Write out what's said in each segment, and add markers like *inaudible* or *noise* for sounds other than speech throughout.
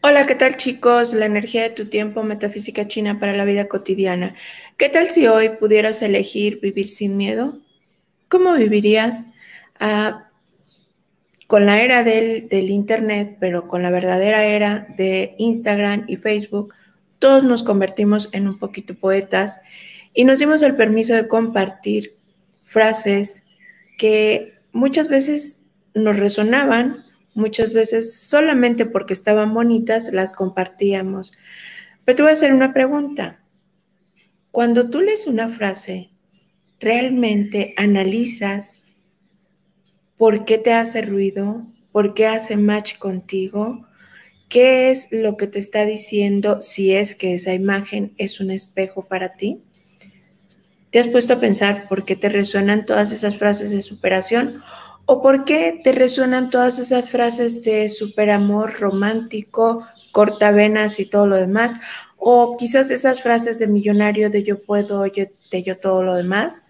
Hola, ¿qué tal chicos? La energía de tu tiempo, metafísica china para la vida cotidiana. ¿Qué tal si hoy pudieras elegir vivir sin miedo? ¿Cómo vivirías ah, con la era del, del Internet, pero con la verdadera era de Instagram y Facebook? Todos nos convertimos en un poquito poetas y nos dimos el permiso de compartir frases que muchas veces nos resonaban Muchas veces solamente porque estaban bonitas las compartíamos. Pero te voy a hacer una pregunta. Cuando tú lees una frase, ¿realmente analizas por qué te hace ruido? ¿Por qué hace match contigo? ¿Qué es lo que te está diciendo si es que esa imagen es un espejo para ti? ¿Te has puesto a pensar por qué te resuenan todas esas frases de superación ¿O por qué te resuenan todas esas frases de superamor romántico, cortavenas y todo lo demás? O quizás esas frases de millonario de yo puedo, yo, de yo todo lo demás.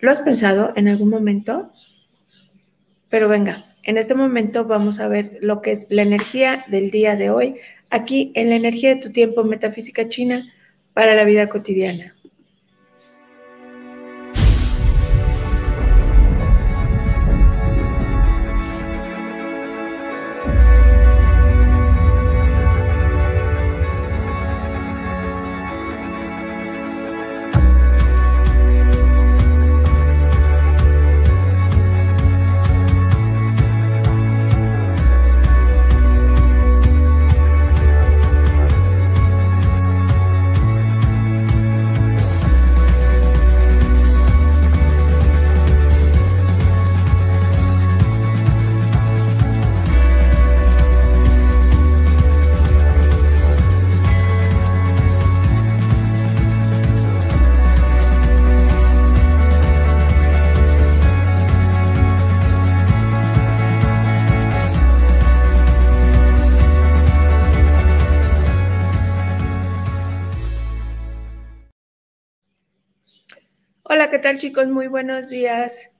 ¿Lo has pensado en algún momento? Pero venga, en este momento vamos a ver lo que es la energía del día de hoy, aquí en la energía de tu tiempo metafísica china para la vida cotidiana. Tal chicos? Muy buenos días.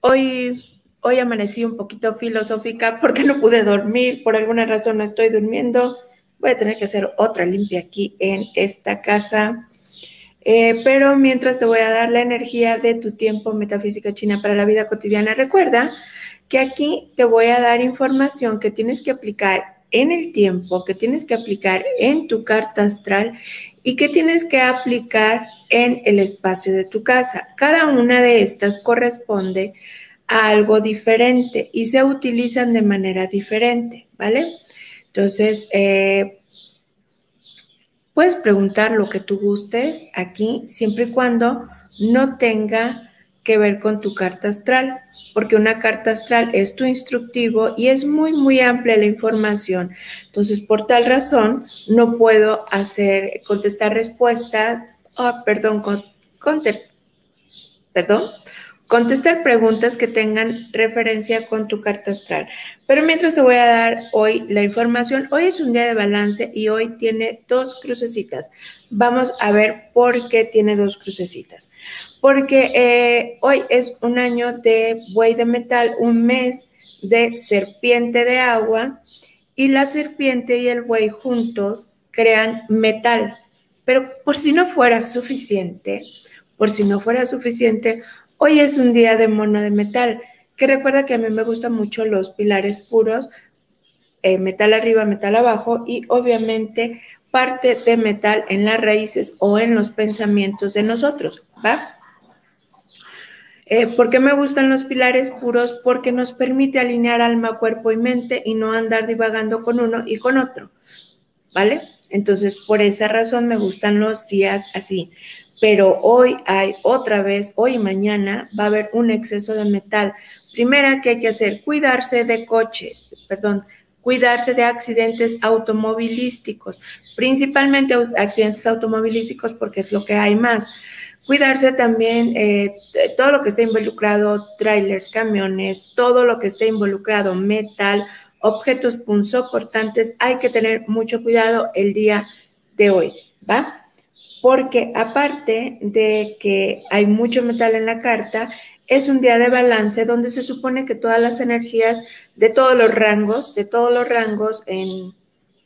Hoy, hoy amanecí un poquito filosófica porque no pude dormir, por alguna razón no estoy durmiendo. Voy a tener que hacer otra limpia aquí en esta casa. Eh, pero mientras te voy a dar la energía de tu tiempo metafísica china para la vida cotidiana, recuerda que aquí te voy a dar información que tienes que aplicar en el tiempo, que tienes que aplicar en tu carta astral y que tienes que aplicar en el espacio de tu casa. Cada una de estas corresponde a algo diferente y se utilizan de manera diferente, ¿vale? Entonces, eh, puedes preguntar lo que tú gustes aquí, siempre y cuando no tenga que ver con tu carta astral, porque una carta astral es tu instructivo y es muy, muy amplia la información. Entonces, por tal razón, no puedo hacer, contestar respuesta, oh, perdón, contestar, perdón, contestar preguntas que tengan referencia con tu carta astral. Pero mientras te voy a dar hoy la información, hoy es un día de balance y hoy tiene dos crucecitas. Vamos a ver por qué tiene dos crucecitas porque eh, hoy es un año de buey de metal, un mes de serpiente de agua, y la serpiente y el buey juntos crean metal. Pero por si no fuera suficiente, por si no fuera suficiente, hoy es un día de mono de metal, que recuerda que a mí me gustan mucho los pilares puros, eh, metal arriba, metal abajo, y obviamente parte de metal en las raíces o en los pensamientos de nosotros, ¿va? Eh, ¿Por qué me gustan los pilares puros? Porque nos permite alinear alma, cuerpo y mente y no andar divagando con uno y con otro, ¿vale? Entonces, por esa razón me gustan los días así. Pero hoy hay otra vez, hoy y mañana va a haber un exceso de metal. Primera que hay que hacer, cuidarse de coche, perdón, cuidarse de accidentes automovilísticos, principalmente accidentes automovilísticos porque es lo que hay más Cuidarse también eh, todo lo que esté involucrado, trailers, camiones, todo lo que esté involucrado, metal, objetos punzocortantes, hay que tener mucho cuidado el día de hoy, ¿va? Porque aparte de que hay mucho metal en la carta, es un día de balance donde se supone que todas las energías de todos los rangos, de todos los rangos en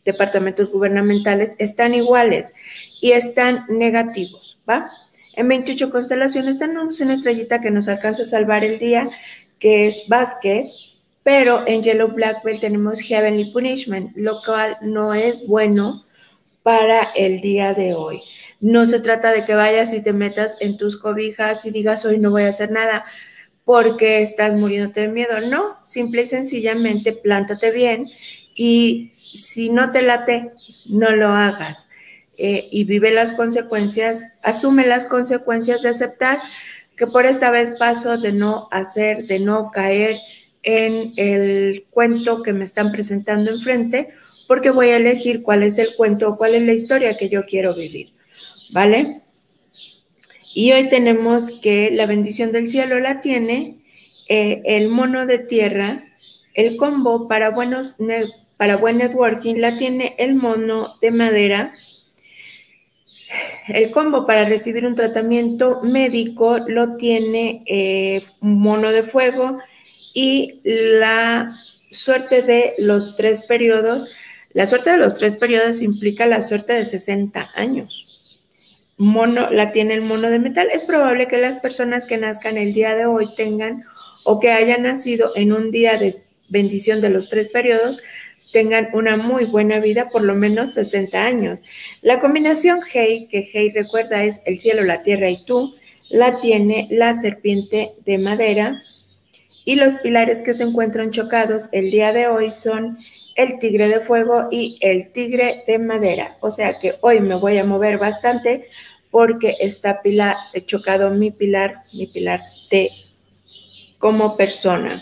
departamentos gubernamentales están iguales y están negativos, ¿va? En 28 constelaciones tenemos una estrellita que nos alcanza a salvar el día, que es Basket, pero en Yellow Black Belt tenemos Heavenly Punishment, lo cual no es bueno para el día de hoy. No se trata de que vayas y te metas en tus cobijas y digas hoy no voy a hacer nada porque estás muriéndote de miedo. No, simple y sencillamente plántate bien y si no te late, no lo hagas. Eh, y vive las consecuencias, asume las consecuencias de aceptar que por esta vez paso de no hacer, de no caer en el cuento que me están presentando enfrente, porque voy a elegir cuál es el cuento o cuál es la historia que yo quiero vivir, ¿vale? Y hoy tenemos que la bendición del cielo la tiene eh, el mono de tierra, el combo para, buenos para buen networking la tiene el mono de madera, el combo para recibir un tratamiento médico lo tiene eh, mono de fuego y la suerte de los tres periodos, la suerte de los tres periodos implica la suerte de 60 años. Mono, la tiene el mono de metal. Es probable que las personas que nazcan el día de hoy tengan o que hayan nacido en un día de bendición de los tres periodos, tengan una muy buena vida, por lo menos 60 años. La combinación Hei, que Hei recuerda es el cielo, la tierra y tú, la tiene la serpiente de madera y los pilares que se encuentran chocados el día de hoy son el tigre de fuego y el tigre de madera. O sea que hoy me voy a mover bastante porque está pila, chocado mi pilar, mi pilar de como persona.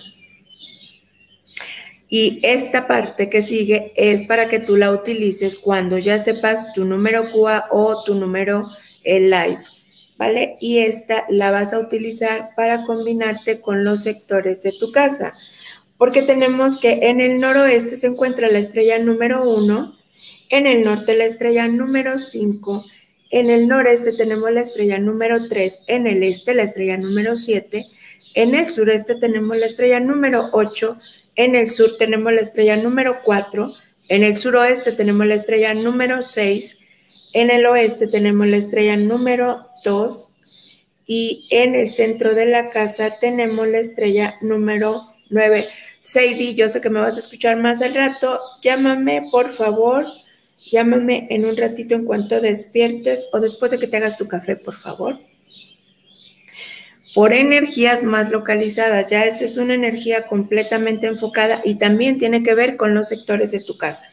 Y esta parte que sigue es para que tú la utilices cuando ya sepas tu número QA o tu número live, ¿vale? Y esta la vas a utilizar para combinarte con los sectores de tu casa. Porque tenemos que en el noroeste se encuentra la estrella número 1, en el norte la estrella número 5, en el noreste tenemos la estrella número 3, en el este la estrella número 7, en el sureste tenemos la estrella número 8, en el sur tenemos la estrella número 4, en el suroeste tenemos la estrella número 6, en el oeste tenemos la estrella número 2 y en el centro de la casa tenemos la estrella número 9. Seidi, yo sé que me vas a escuchar más al rato. Llámame, por favor. Llámame en un ratito en cuanto despiertes o después de que te hagas tu café, por favor por energías más localizadas. Ya esta es una energía completamente enfocada y también tiene que ver con los sectores de tu casa.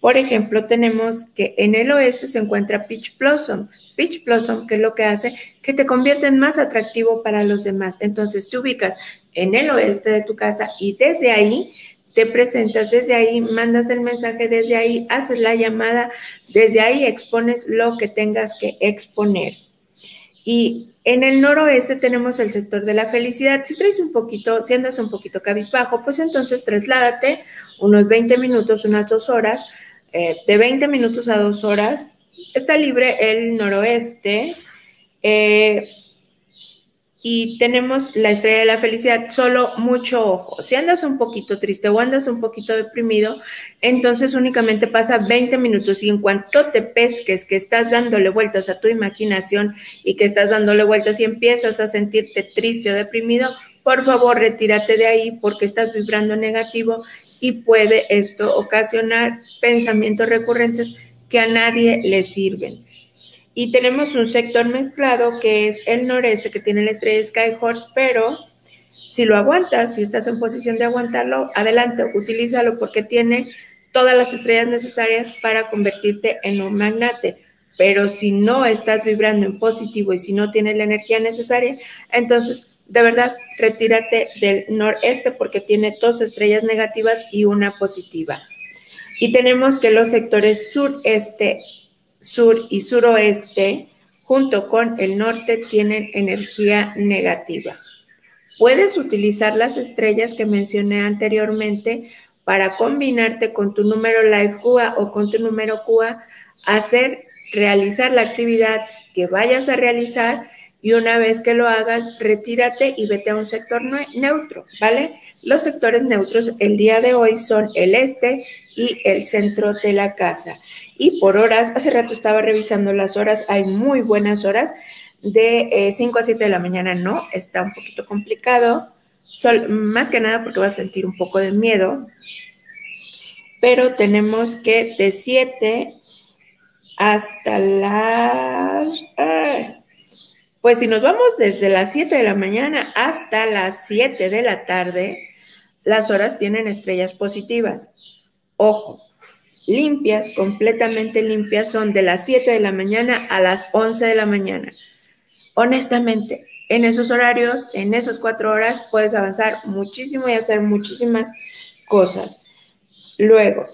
Por ejemplo, tenemos que en el oeste se encuentra Peach Blossom. Peach Blossom, que es lo que hace que te convierta en más atractivo para los demás. Entonces te ubicas en el oeste de tu casa y desde ahí te presentas, desde ahí mandas el mensaje, desde ahí haces la llamada, desde ahí expones lo que tengas que exponer. Y en el noroeste tenemos el sector de la felicidad. Si traes un poquito, si andas un poquito cabizbajo, pues entonces trasládate unos 20 minutos, unas dos horas, eh, de 20 minutos a dos horas. Está libre el noroeste. Eh, y tenemos la estrella de la felicidad, solo mucho ojo. Si andas un poquito triste o andas un poquito deprimido, entonces únicamente pasa 20 minutos y en cuanto te pesques que estás dándole vueltas a tu imaginación y que estás dándole vueltas y empiezas a sentirte triste o deprimido, por favor retírate de ahí porque estás vibrando negativo y puede esto ocasionar pensamientos recurrentes que a nadie le sirven. Y tenemos un sector mezclado que es el noreste, que tiene la estrella Sky Horse, pero si lo aguantas, si estás en posición de aguantarlo, adelante, utilízalo porque tiene todas las estrellas necesarias para convertirte en un magnate. Pero si no estás vibrando en positivo y si no tienes la energía necesaria, entonces de verdad retírate del noreste porque tiene dos estrellas negativas y una positiva. Y tenemos que los sectores sureste sur y suroeste, junto con el norte, tienen energía negativa. Puedes utilizar las estrellas que mencioné anteriormente para combinarte con tu número Life QA o con tu número QA, hacer, realizar la actividad que vayas a realizar y una vez que lo hagas, retírate y vete a un sector neutro, ¿vale? Los sectores neutros el día de hoy son el este y el centro de la casa. Y por horas, hace rato estaba revisando las horas, hay muy buenas horas, de 5 eh, a 7 de la mañana no, está un poquito complicado, más que nada porque vas a sentir un poco de miedo, pero tenemos que de 7 hasta las... Pues si nos vamos desde las 7 de la mañana hasta las 7 de la tarde, las horas tienen estrellas positivas. Ojo, limpias, completamente limpias, son de las 7 de la mañana a las 11 de la mañana. Honestamente, en esos horarios, en esas cuatro horas, puedes avanzar muchísimo y hacer muchísimas cosas. Luego,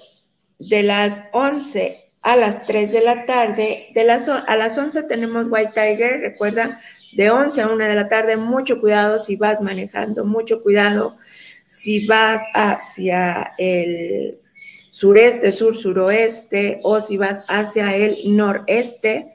de las 11 a las 3 de la tarde. De las, a las 11 tenemos White Tiger, recuerda, de 11 a 1 de la tarde, mucho cuidado si vas manejando, mucho cuidado si vas hacia el sureste, sur, suroeste o si vas hacia el noreste.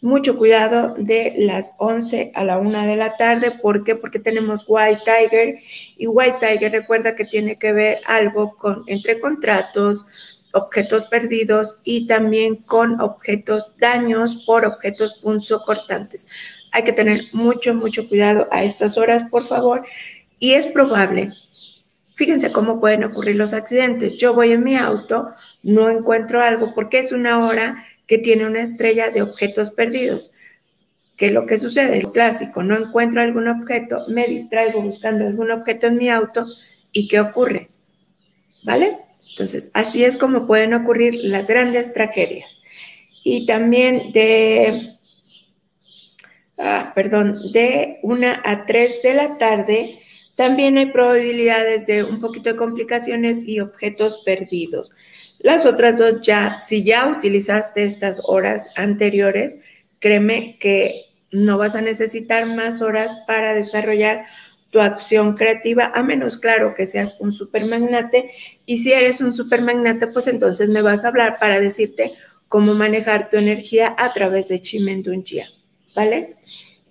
Mucho cuidado de las 11 a la 1 de la tarde. ¿Por qué? Porque tenemos White Tiger y White Tiger recuerda que tiene que ver algo con entre contratos, objetos perdidos y también con objetos daños por objetos punzocortantes. Hay que tener mucho, mucho cuidado a estas horas, por favor. Y es probable, fíjense cómo pueden ocurrir los accidentes. Yo voy en mi auto, no encuentro algo porque es una hora que tiene una estrella de objetos perdidos. ¿Qué es lo que sucede? El clásico, no encuentro algún objeto, me distraigo buscando algún objeto en mi auto y ¿qué ocurre? ¿Vale? Entonces, así es como pueden ocurrir las grandes tragedias. Y también de, ah, perdón, de una a 3 de la tarde, también hay probabilidades de un poquito de complicaciones y objetos perdidos. Las otras dos ya, si ya utilizaste estas horas anteriores, créeme que no vas a necesitar más horas para desarrollar tu acción creativa, a menos claro que seas un supermagnate. Y si eres un supermagnate, pues entonces me vas a hablar para decirte cómo manejar tu energía a través de Chimendunjia, ¿vale?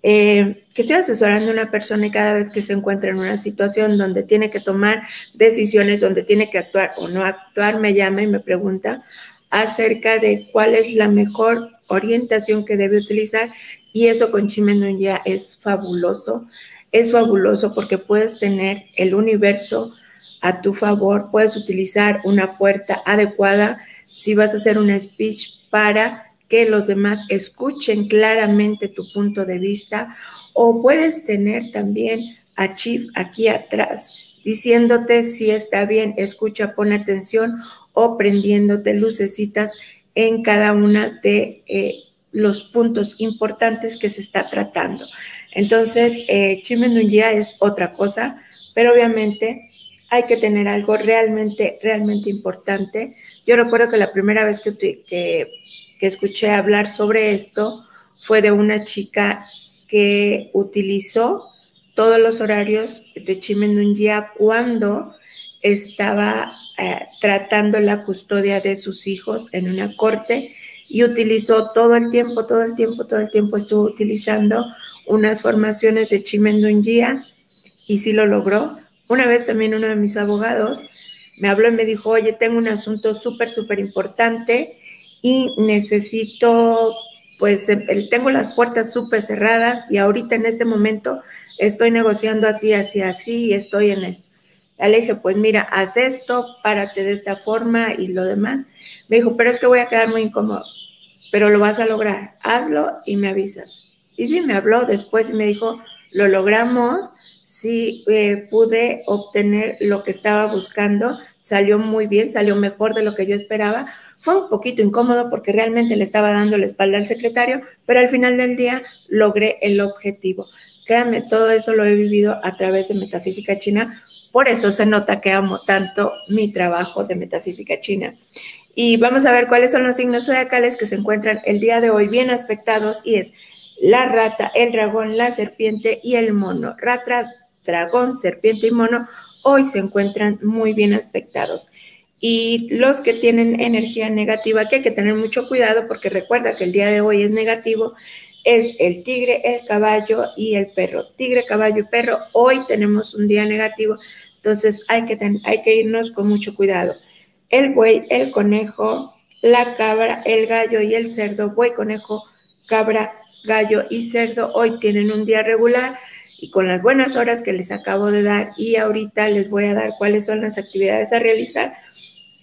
Eh, que estoy asesorando a una persona y cada vez que se encuentra en una situación donde tiene que tomar decisiones, donde tiene que actuar o no actuar, me llama y me pregunta acerca de cuál es la mejor orientación que debe utilizar. Y eso con Chimendunjia es fabuloso. Es fabuloso porque puedes tener el universo a tu favor, puedes utilizar una puerta adecuada si vas a hacer un speech para que los demás escuchen claramente tu punto de vista o puedes tener también a Chief aquí atrás diciéndote si está bien, escucha, pon atención o prendiéndote lucecitas en cada una de eh, los puntos importantes que se está tratando. Entonces, eh, es otra cosa, pero obviamente hay que tener algo realmente, realmente importante. Yo recuerdo que la primera vez que, escuché hablar sobre esto fue de una chica que utilizó todos los horarios de Chimenungia cuando estaba eh, tratando la custodia de sus hijos en una corte y utilizó todo el tiempo, todo el tiempo, todo el tiempo estuvo utilizando unas formaciones de Chimendungia y sí lo logró. Una vez también uno de mis abogados me habló y me dijo, oye, tengo un asunto súper, súper importante y necesito, pues tengo las puertas súper cerradas y ahorita en este momento estoy negociando así, así, así y estoy en esto. Le dije, pues mira, haz esto, párate de esta forma y lo demás. Me dijo, pero es que voy a quedar muy incómodo, pero lo vas a lograr, hazlo y me avisas. Y sí, me habló después y me dijo, lo logramos, sí eh, pude obtener lo que estaba buscando, salió muy bien, salió mejor de lo que yo esperaba. Fue un poquito incómodo porque realmente le estaba dando la espalda al secretario, pero al final del día logré el objetivo. Créanme, todo eso lo he vivido a través de Metafísica China, por eso se nota que amo tanto mi trabajo de Metafísica China. Y vamos a ver cuáles son los signos zodiacales que se encuentran el día de hoy bien aspectados y es la rata, el dragón, la serpiente y el mono. Rata, dragón, serpiente y mono hoy se encuentran muy bien aspectados. Y los que tienen energía negativa, que hay que tener mucho cuidado porque recuerda que el día de hoy es negativo, es el tigre, el caballo y el perro. Tigre, caballo y perro, hoy tenemos un día negativo, entonces hay que, hay que irnos con mucho cuidado. El buey, el conejo, la cabra, el gallo y el cerdo, buey, conejo, cabra, gallo y cerdo, hoy tienen un día regular y con las buenas horas que les acabo de dar y ahorita les voy a dar cuáles son las actividades a realizar,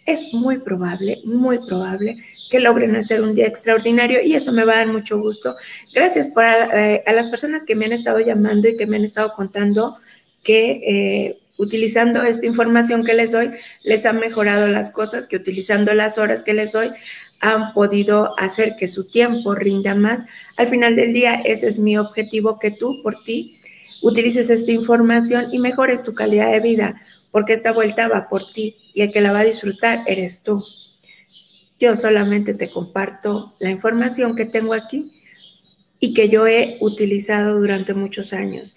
es muy probable, muy probable que logren hacer un día extraordinario y eso me va a dar mucho gusto. Gracias por eh, a, las personas que me han estado llamando y que me han estado contando que eh, utilizando esta información que les doy les han mejorado las cosas, que utilizando las horas que les doy han podido hacer que su tiempo rinda más. Al final del día, ese es mi objetivo, que tú por ti utilices esta información y mejores tu calidad de vida, porque esta vuelta va por ti y el que la va a disfrutar eres tú. Yo solamente te comparto la información que tengo aquí y que yo he utilizado durante muchos años.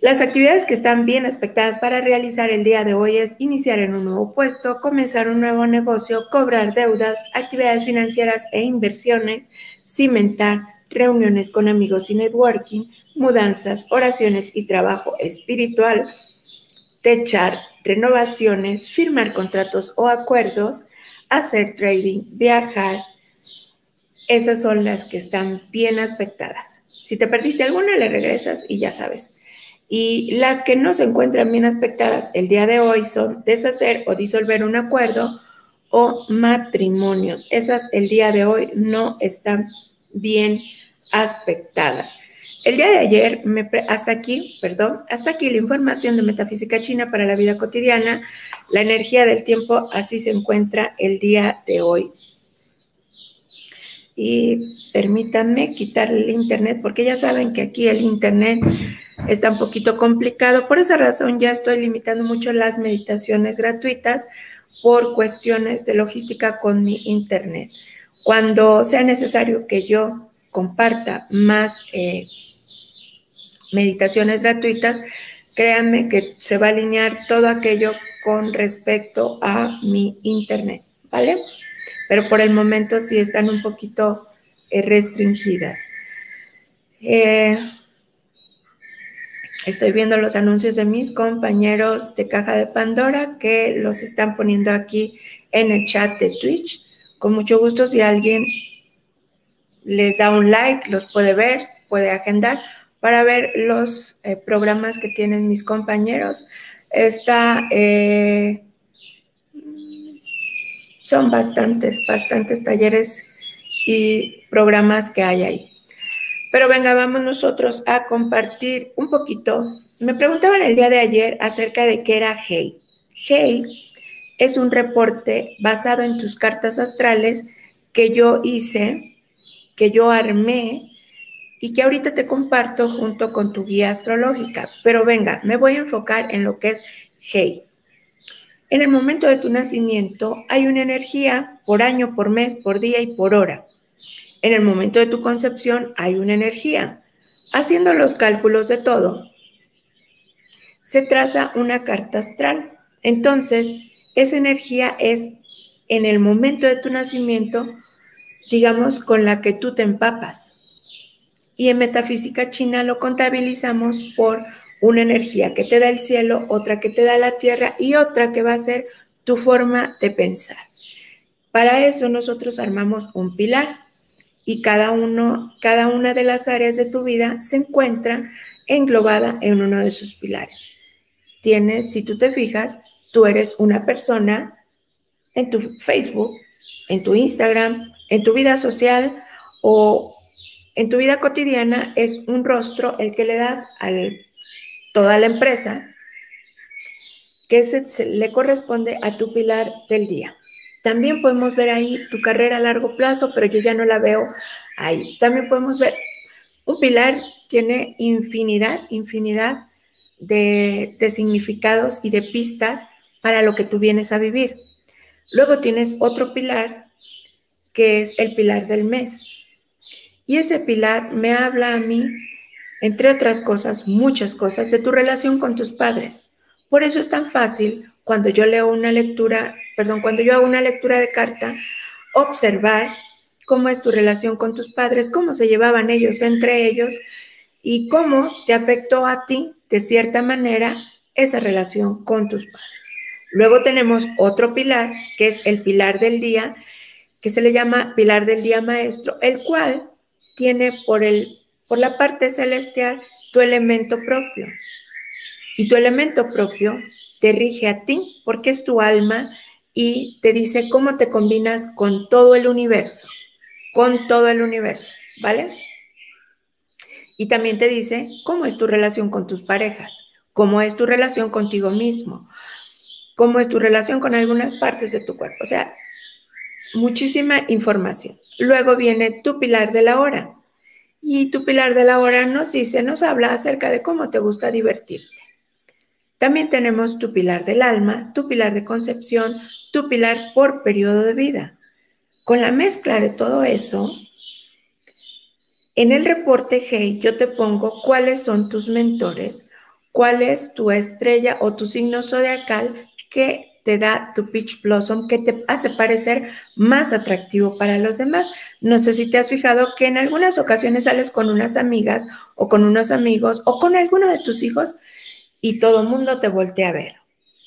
Las actividades que están bien expectadas para realizar el día de hoy es iniciar en un nuevo puesto, comenzar un nuevo negocio, cobrar deudas, actividades financieras e inversiones, cimentar, reuniones con amigos y networking, mudanzas, oraciones y trabajo espiritual, techar, renovaciones, firmar contratos o acuerdos, hacer trading, viajar. Esas son las que están bien aspectadas. Si te perdiste alguna, le regresas y ya sabes. Y las que no se encuentran bien aspectadas el día de hoy son deshacer o disolver un acuerdo o matrimonios. Esas el día de hoy no están bien aspectadas. El día de ayer, hasta aquí, perdón, hasta aquí la información de Metafísica China para la vida cotidiana. La energía del tiempo así se encuentra el día de hoy. Y permítanme quitar el internet, porque ya saben que aquí el internet está un poquito complicado. Por esa razón ya estoy limitando mucho las meditaciones gratuitas por cuestiones de logística con mi internet. Cuando sea necesario que yo comparta más eh, meditaciones gratuitas, créanme que se va a alinear todo aquello con respecto a mi internet, ¿vale? Pero por el momento sí están un poquito eh, restringidas. Eh, estoy viendo los anuncios de mis compañeros de Caja de Pandora que los están poniendo aquí en el chat de Twitch. Con mucho gusto, si alguien les da un like, los puede ver, puede agendar para ver los eh, programas que tienen mis compañeros. Está, eh, son bastantes, bastantes talleres y programas que hay ahí. Pero venga, vamos nosotros a compartir un poquito. Me preguntaban el día de ayer acerca de qué era Hey. Hey es un reporte basado en tus cartas astrales que yo hice, que yo armé y que ahorita te comparto junto con tu guía astrológica. Pero venga, me voy a enfocar en lo que es Hey. En el momento de tu nacimiento hay una energía por año, por mes, por día y por hora. En el momento de tu concepción hay una energía. Haciendo los cálculos de todo, se traza una carta astral. Entonces, esa energía es en el momento de tu nacimiento, digamos, con la que tú te empapas y en metafísica china lo contabilizamos por una energía que te da el cielo, otra que te da la tierra y otra que va a ser tu forma de pensar. Para eso nosotros armamos un pilar y cada uno, cada una de las áreas de tu vida se encuentra englobada en uno de sus pilares. Tienes, si tú te fijas, tú eres una persona en tu Facebook, en tu Instagram, en tu vida social o en tu vida cotidiana es un rostro el que le das a toda la empresa que se, le corresponde a tu pilar del día. También podemos ver ahí tu carrera a largo plazo, pero yo ya no la veo ahí. También podemos ver, un pilar tiene infinidad, infinidad de, de significados y de pistas para lo que tú vienes a vivir. Luego tienes otro pilar, que es el pilar del mes. Y ese pilar me habla a mí, entre otras cosas, muchas cosas, de tu relación con tus padres. Por eso es tan fácil cuando yo leo una lectura, perdón, cuando yo hago una lectura de carta, observar cómo es tu relación con tus padres, cómo se llevaban ellos entre ellos y cómo te afectó a ti, de cierta manera, esa relación con tus padres. Luego tenemos otro pilar, que es el pilar del día, que se le llama pilar del día maestro, el cual tiene por, el, por la parte celestial tu elemento propio. Y tu elemento propio te rige a ti porque es tu alma y te dice cómo te combinas con todo el universo, con todo el universo, ¿vale? Y también te dice cómo es tu relación con tus parejas, cómo es tu relación contigo mismo, cómo es tu relación con algunas partes de tu cuerpo. O sea, muchísima información. Luego viene tu pilar de la hora. Y tu pilar de la hora nos dice, nos habla acerca de cómo te gusta divertirte. También tenemos tu pilar del alma, tu pilar de concepción, tu pilar por periodo de vida. Con la mezcla de todo eso, en el reporte Hey yo te pongo cuáles son tus mentores, cuál es tu estrella o tu signo zodiacal que te da tu Peach Blossom, que te hace parecer más atractivo para los demás. No sé si te has fijado que en algunas ocasiones sales con unas amigas o con unos amigos o con alguno de tus hijos y todo el mundo te voltea a ver.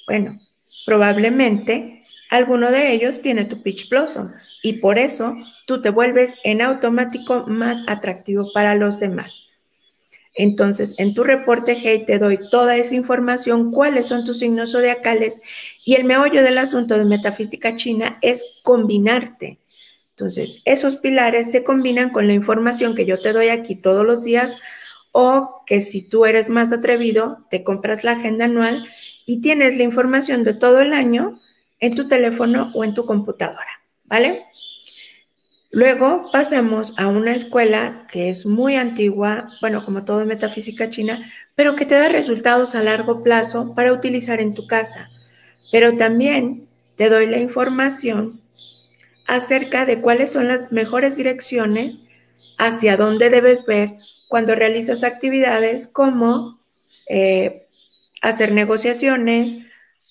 Bueno, probablemente alguno de ellos tiene tu Peach Blossom y por eso tú te vuelves en automático más atractivo para los demás. Entonces, en tu reporte Hey te doy toda esa información, cuáles son tus signos zodiacales y el meollo del asunto de metafísica china es combinarte. Entonces, esos pilares se combinan con la información que yo te doy aquí todos los días o que si tú eres más atrevido, te compras la agenda anual y tienes la información de todo el año en tu teléfono o en tu computadora, ¿vale? Luego pasamos a una escuela que es muy antigua, bueno, como todo en metafísica china, pero que te da resultados a largo plazo para utilizar en tu casa. Pero también te doy la información acerca de cuáles son las mejores direcciones hacia dónde debes ver cuando realizas actividades como eh, hacer negociaciones,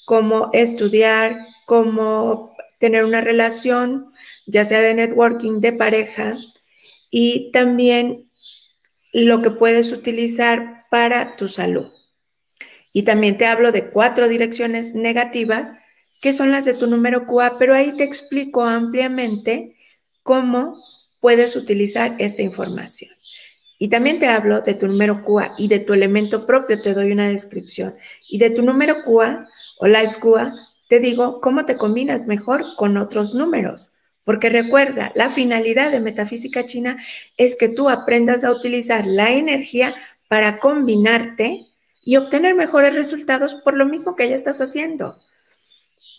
como estudiar, como tener una relación, ya sea de networking, de pareja, y también lo que puedes utilizar para tu salud. Y también te hablo de cuatro direcciones negativas, que son las de tu número QA, pero ahí te explico ampliamente cómo puedes utilizar esta información. Y también te hablo de tu número QA y de tu elemento propio, te doy una descripción. Y de tu número QA o Life QA, te digo cómo te combinas mejor con otros números. Porque recuerda, la finalidad de metafísica china es que tú aprendas a utilizar la energía para combinarte y obtener mejores resultados por lo mismo que ya estás haciendo.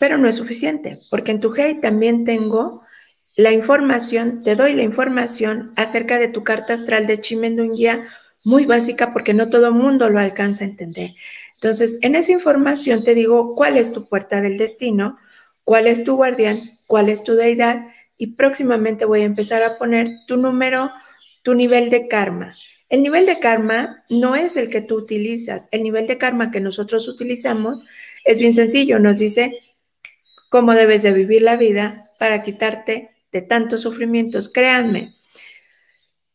Pero no es suficiente, porque en tu Hey también tengo la información, te doy la información acerca de tu carta astral de Chimendungia, muy básica porque no todo el mundo lo alcanza a entender. Entonces, en esa información te digo cuál es tu puerta del destino, cuál es tu guardián, cuál es tu deidad y próximamente voy a empezar a poner tu número, tu nivel de karma. El nivel de karma no es el que tú utilizas, el nivel de karma que nosotros utilizamos es bien sencillo, nos dice cómo debes de vivir la vida para quitarte de tantos sufrimientos. Créanme,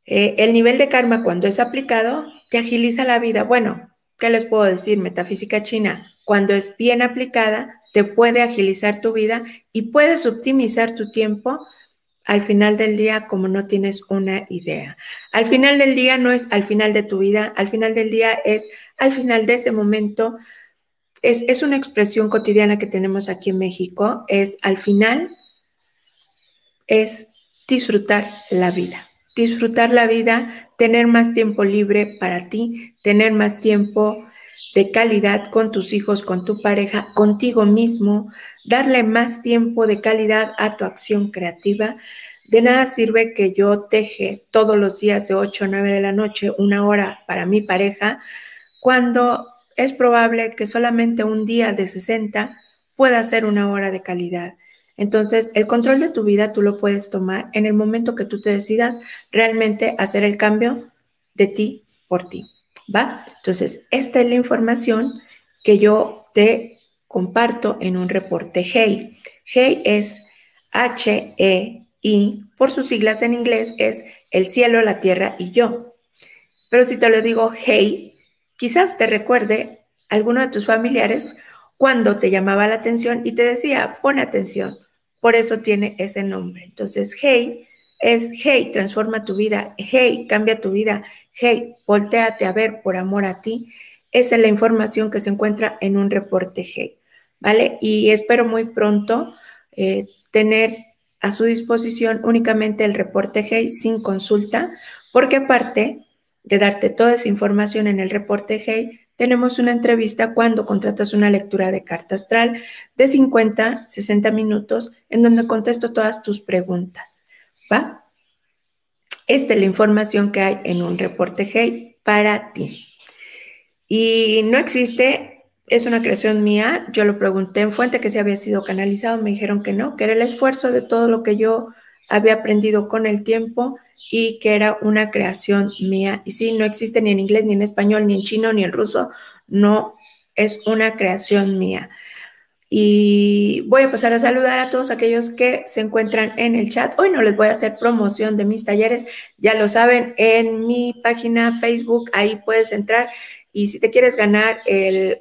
eh, el nivel de karma cuando es aplicado te agiliza la vida. Bueno, ¿qué les puedo decir? Metafísica china, cuando es bien aplicada, te puede agilizar tu vida y puedes optimizar tu tiempo al final del día como no tienes una idea. Al final del día no es al final de tu vida, al final del día es al final de este momento. Es, es una expresión cotidiana que tenemos aquí en México, es al final, es disfrutar la vida. Disfrutar la vida, tener más tiempo libre para ti, tener más tiempo de calidad con tus hijos, con tu pareja, contigo mismo, darle más tiempo de calidad a tu acción creativa. De nada sirve que yo teje todos los días de 8 a 9 de la noche una hora para mi pareja, cuando es probable que solamente un día de 60 pueda ser una hora de calidad. Entonces, el control de tu vida tú lo puedes tomar en el momento que tú te decidas realmente hacer el cambio de ti por ti. ¿Va? Entonces, esta es la información que yo te comparto en un reporte HEY. HEY es H-E-Y y por sus siglas en inglés es el cielo, la tierra y yo. Pero si te lo digo hey, quizás te recuerde alguno de tus familiares cuando te llamaba la atención y te decía, pon atención. Por eso tiene ese nombre. Entonces, hey es, hey, transforma tu vida. Hey, cambia tu vida. Hey, volteate a ver por amor a ti. Esa es la información que se encuentra en un reporte hey. ¿Vale? Y espero muy pronto eh, tener a su disposición únicamente el reporte GEI sin consulta, porque aparte de darte toda esa información en el reporte GEI, tenemos una entrevista cuando contratas una lectura de carta astral de 50, 60 minutos en donde contesto todas tus preguntas. ¿Va? Esta es la información que hay en un reporte GEI para ti. Y no existe es una creación mía. Yo lo pregunté en fuente que si había sido canalizado, me dijeron que no, que era el esfuerzo de todo lo que yo había aprendido con el tiempo y que era una creación mía. Y sí, no existe ni en inglés, ni en español, ni en chino, ni en ruso. No, es una creación mía. Y voy a pasar a saludar a todos aquellos que se encuentran en el chat. Hoy no les voy a hacer promoción de mis talleres, ya lo saben, en mi página Facebook, ahí puedes entrar y si te quieres ganar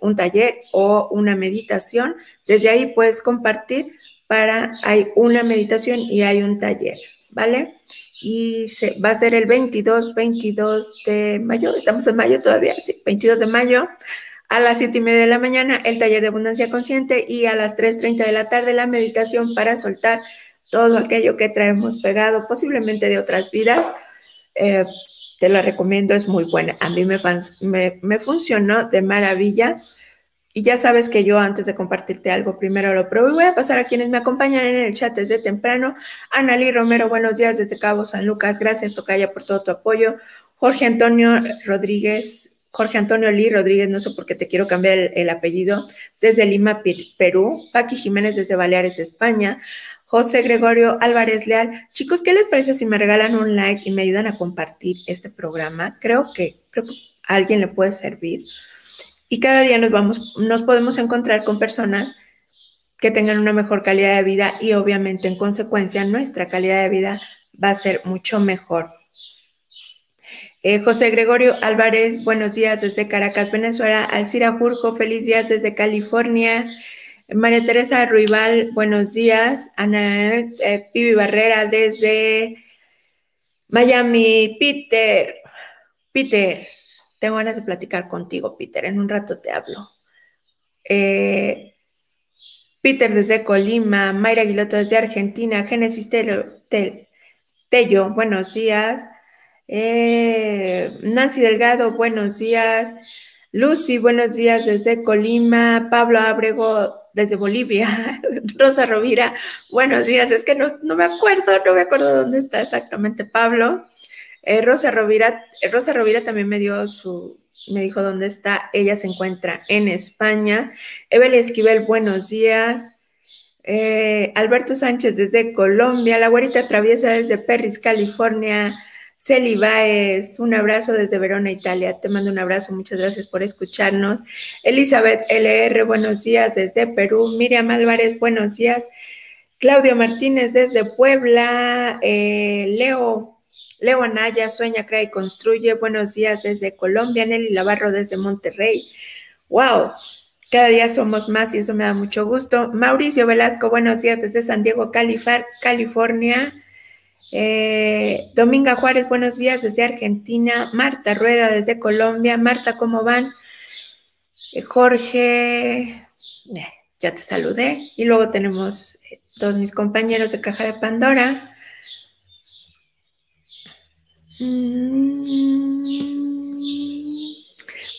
un taller o una meditación, desde ahí puedes compartir para, hay una meditación y hay un taller, ¿vale? Y se, va a ser el 22, 22 de mayo, estamos en mayo todavía, sí, 22 de mayo, a las 7 y media de la mañana el taller de abundancia consciente y a las 3.30 de la tarde la meditación para soltar todo aquello que traemos pegado, posiblemente de otras vidas. Eh, te la recomiendo, es muy buena. A mí me, me, funcionó de maravilla. Y ya sabes que yo antes de compartirte algo, primero lo pruebo voy a pasar a quienes me acompañan en el chat desde temprano. Analí Romero, buenos días desde Cabo San Lucas. Gracias, Tocaya, por todo tu apoyo. Jorge Antonio Rodríguez, Jorge Antonio Lee Rodríguez, no sé por qué te quiero cambiar el, el apellido, desde Lima, Perú. Paqui Jiménez desde Baleares, España. José Gregorio Álvarez Leal. Chicos, ¿qué les parece si me regalan un like y me ayudan a compartir este programa? Creo que, creo que a alguien le puede servir. Y cada día nos vamos, nos podemos encontrar con personas que tengan una mejor calidad de vida y obviamente en consecuencia nuestra calidad de vida va a ser mucho mejor. Eh, José Gregorio Álvarez, buenos días desde Caracas, Venezuela. Alcira Jurjo, feliz días desde California. María Teresa Ruibal, buenos días. Ana eh, Pibi Barrera desde Miami. Peter, Peter, tengo ganas de platicar contigo, Peter. En un rato te hablo. Eh, Peter desde Colima, Mayra Aguiloto desde Argentina, Génesis Tello, buenos días. Eh, Nancy Delgado, buenos días. Lucy, buenos días desde Colima. Pablo Abrego desde Bolivia. *laughs* Rosa Rovira, buenos días. Es que no, me acuerdo, no me acuerdo dónde está exactamente Pablo. Eh, Rosa Rovira, eh, Rosa Rovira también me dio su, me dijo dónde está. Ella se encuentra en España. Evelyn Esquivel, buenos días. Alberto Sánchez desde Colombia. La güerita traviesa desde Perris, California. Celi Baez, un abrazo desde Verona, Italia. Te mando un abrazo, muchas gracias por escucharnos. Elizabeth LR, buenos días desde Perú. Miriam Álvarez, buenos días. Claudio Martínez desde Puebla. Eh, Leo, Leo Anaya, sueña, crea y construye. Buenos días desde Colombia. Nelly Lavarro desde Monterrey. ¡Wow! Cada día somos más y eso me da mucho gusto. Mauricio Velasco, buenos días desde San Diego, California. Eh, Dominga Juárez, buenos días desde Argentina. Marta Rueda desde Colombia. Marta, ¿cómo van? Eh, Jorge, eh, ya te saludé. Y luego tenemos todos mis compañeros de Caja de Pandora. Mm.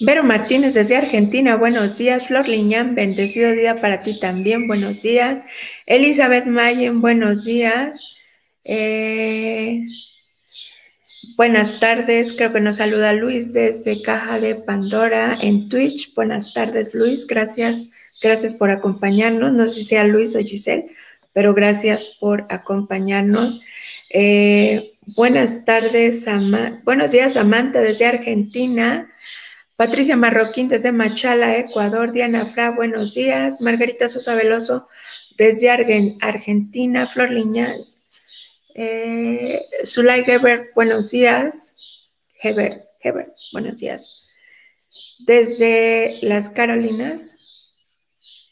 Vero Martínez desde Argentina, buenos días. Flor Liñán, bendecido día para ti también, buenos días. Elizabeth Mayen, buenos días. Eh, buenas tardes, creo que nos saluda Luis desde Caja de Pandora en Twitch. Buenas tardes, Luis, gracias, gracias por acompañarnos. No sé si sea Luis o Giselle, pero gracias por acompañarnos. Eh, buenas tardes, buenos días, Samantha desde Argentina. Patricia Marroquín desde Machala, Ecuador. Diana Fra, buenos días. Margarita Sosa Veloso desde Argentina. Flor Liñán Eh, Zulay buenos días. Heber, Heber, buenos días. Desde las Carolinas.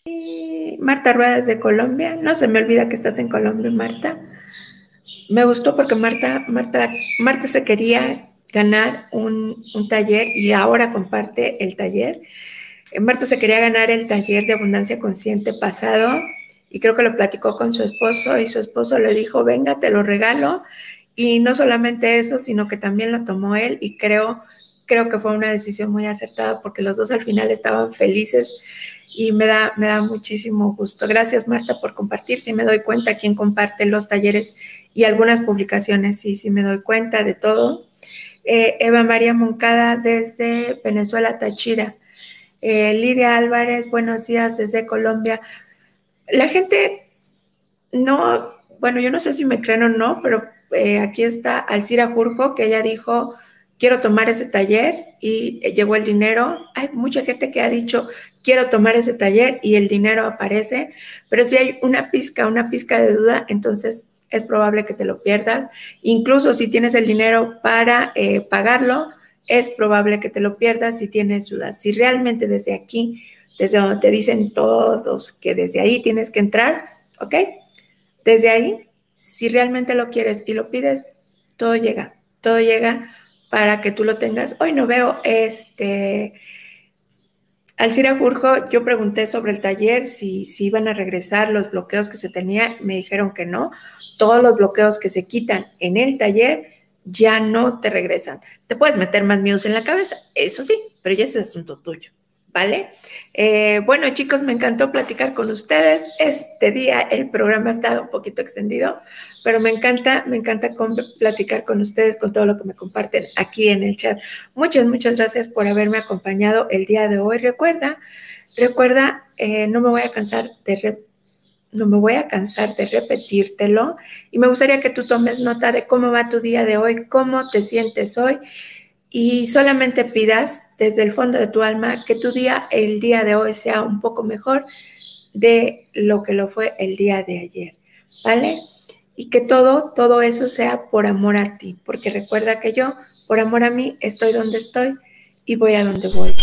Y Marta Ruedas de Colombia. No se me olvida que estás en Colombia, Marta. Me gustó porque Marta, Marta, Marta se quería ganar un, un taller y ahora comparte el taller. Marta se quería ganar el taller de abundancia consciente pasado y creo que lo platicó con su esposo y su esposo le dijo, venga, te lo regalo. Y no solamente eso, sino que también lo tomó él y creo, creo que fue una decisión muy acertada porque los dos al final estaban felices y me da, me da muchísimo gusto. Gracias Marta por compartir. Si me doy cuenta quién comparte los talleres y algunas publicaciones, sí, sí me doy cuenta de todo. Eh, Eva María Moncada desde Venezuela, Táchira. Eh, Lidia Álvarez, buenos días desde Colombia la gente no, bueno, yo no sé si me creen o no, pero eh, aquí está Alcira Jurjo, que ella dijo, quiero tomar ese taller y llegó el dinero. Hay mucha gente que ha dicho, quiero tomar ese taller y el dinero aparece, pero si hay una pizca, una pizca de duda, entonces es probable que te lo pierdas. Incluso si tienes el dinero para eh, pagarlo, es probable que te lo pierdas si tienes dudas. Si realmente desde aquí desde donde te dicen todos que desde ahí tienes que entrar, ¿ok? Desde ahí, si realmente lo quieres y lo pides, todo llega, todo llega para que tú lo tengas. Hoy no veo este... Alcira Burjo, yo pregunté sobre el taller si, si iban a regresar los bloqueos que se tenía, me dijeron que no. Todos los bloqueos que se quitan en el taller ya no te regresan. Te puedes meter más miedos en la cabeza, eso sí, pero ya es asunto tuyo. ¿Vale? Eh, bueno, chicos, me encantó platicar con ustedes. Este día el programa ha estado un poquito extendido, pero me encanta, me encanta platicar con ustedes, con todo lo que me comparten aquí en el chat. Muchas, muchas gracias por haberme acompañado el día de hoy. Recuerda, recuerda, eh, no me voy a cansar de no me voy a cansar de repetírtelo y me gustaría que tú tomes nota de cómo va tu día de hoy, cómo te sientes hoy y solamente pidas desde el fondo de tu alma que tu día, el día de hoy, sea un poco mejor de lo que lo fue el día de ayer, ¿vale? Y que todo, todo eso sea por amor a ti, porque recuerda que yo, por amor a mí, estoy donde estoy y voy a donde voy.